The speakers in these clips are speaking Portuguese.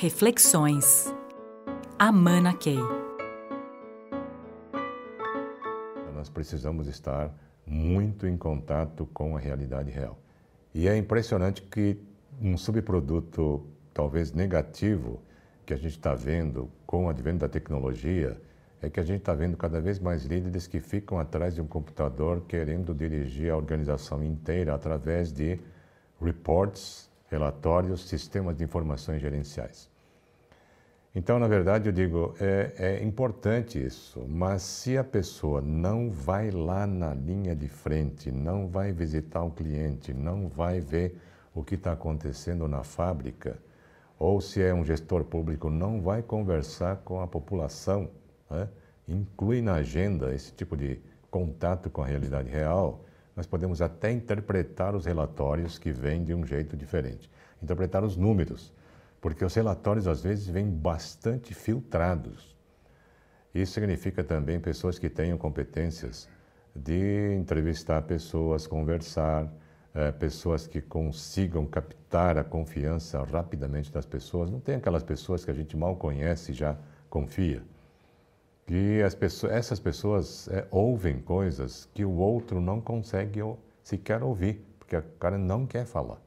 Reflexões. Amana Key. Nós precisamos estar muito em contato com a realidade real. E é impressionante que um subproduto talvez negativo que a gente está vendo com o advento da tecnologia é que a gente está vendo cada vez mais líderes que ficam atrás de um computador querendo dirigir a organização inteira através de reports, relatórios, sistemas de informações gerenciais. Então, na verdade, eu digo, é, é, importante isso, mas se a pessoa não vai lá na linha de frente, não vai visitar o cliente, não vai ver o que está acontecendo na fábrica, ou se é um gestor público, não vai conversar com a população, né? inclui na agenda esse tipo de contato com a realidade real, nós podemos até interpretar os relatórios que vêm de um jeito diferente, interpretar os números porque os relatórios às vezes vêm bastante filtrados. Isso significa também pessoas que tenham competências de entrevistar pessoas, conversar, é, pessoas que consigam captar a confiança rapidamente das pessoas. Não tem aquelas pessoas que a gente mal conhece e já confia. As pessoas, essas pessoas é, ouvem coisas que o outro não consegue sequer ouvir, porque o cara não quer falar.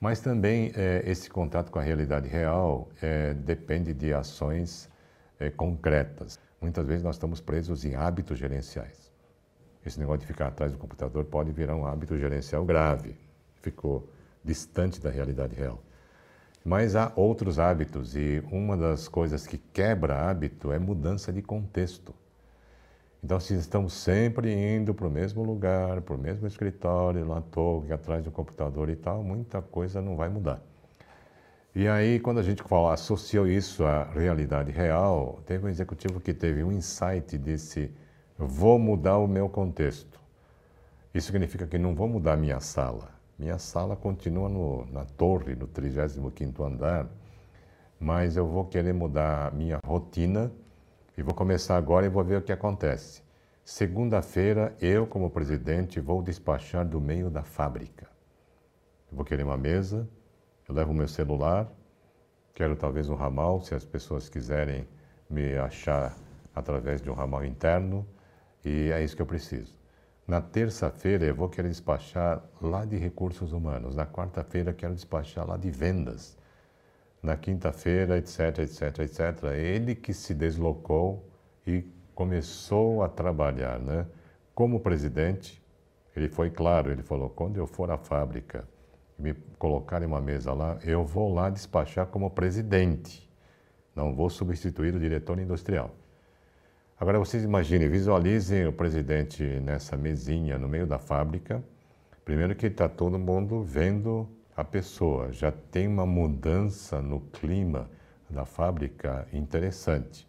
Mas também é, esse contato com a realidade real é, depende de ações é, concretas. Muitas vezes nós estamos presos em hábitos gerenciais. Esse negócio de ficar atrás do computador pode virar um hábito gerencial grave. Ficou distante da realidade real. Mas há outros hábitos e uma das coisas que quebra hábito é mudança de contexto. Então, se estamos sempre indo para o mesmo lugar, para o mesmo escritório, lá torre, atrás do computador e tal, muita coisa não vai mudar. E aí, quando a gente fala, associou isso à realidade real, teve um executivo que teve um insight desse: vou mudar o meu contexto. Isso significa que não vou mudar minha sala. Minha sala continua no, na torre, no 35º andar, mas eu vou querer mudar minha rotina e vou começar agora e vou ver o que acontece. Segunda-feira, eu, como presidente, vou despachar do meio da fábrica. Eu vou querer uma mesa, eu levo meu celular, quero talvez um ramal, se as pessoas quiserem me achar através de um ramal interno, e é isso que eu preciso. Na terça-feira, eu vou querer despachar lá de recursos humanos. Na quarta-feira, quero despachar lá de vendas na quinta-feira, etc, etc, etc. Ele que se deslocou e começou a trabalhar, né? Como presidente, ele foi claro, ele falou: quando eu for à fábrica e me colocar em uma mesa lá, eu vou lá despachar como presidente, não vou substituir o diretor industrial. Agora vocês imaginem, visualizem o presidente nessa mesinha no meio da fábrica. Primeiro que está todo mundo vendo a pessoa já tem uma mudança no clima da fábrica interessante.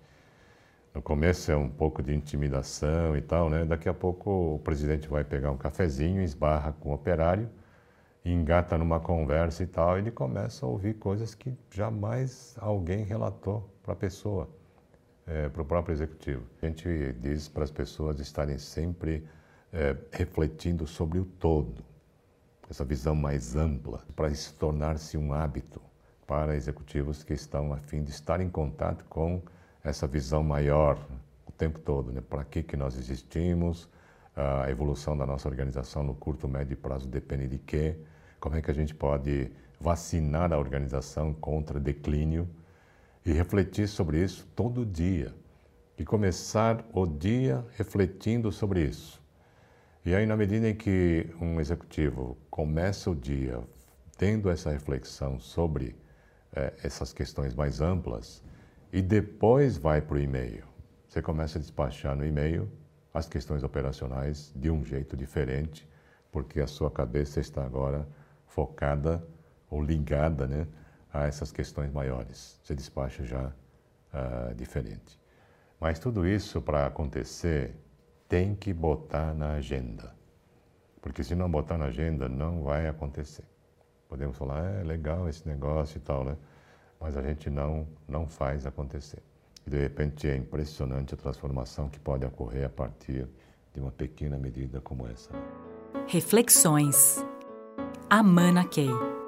No começo é um pouco de intimidação e tal, né? Daqui a pouco o presidente vai pegar um cafezinho, esbarra com o operário, engata numa conversa e tal, e ele começa a ouvir coisas que jamais alguém relatou para a pessoa, é, para o próprio executivo. A gente diz para as pessoas estarem sempre é, refletindo sobre o todo essa visão mais ampla, para isso tornar-se um hábito para executivos que estão a fim de estar em contato com essa visão maior o tempo todo. Né? Para que, que nós existimos? A evolução da nossa organização no curto, médio prazo depende de quê? Como é que a gente pode vacinar a organização contra declínio? E refletir sobre isso todo dia. E começar o dia refletindo sobre isso. E aí, na medida em que um executivo começa o dia tendo essa reflexão sobre eh, essas questões mais amplas e depois vai para o e-mail, você começa a despachar no e-mail as questões operacionais de um jeito diferente, porque a sua cabeça está agora focada ou ligada né, a essas questões maiores. Você despacha já uh, diferente. Mas tudo isso para acontecer tem que botar na agenda. Porque se não botar na agenda, não vai acontecer. Podemos falar, é legal esse negócio e tal, né? Mas a gente não, não faz acontecer. E de repente é impressionante a transformação que pode ocorrer a partir de uma pequena medida como essa. Reflexões. Amana Key.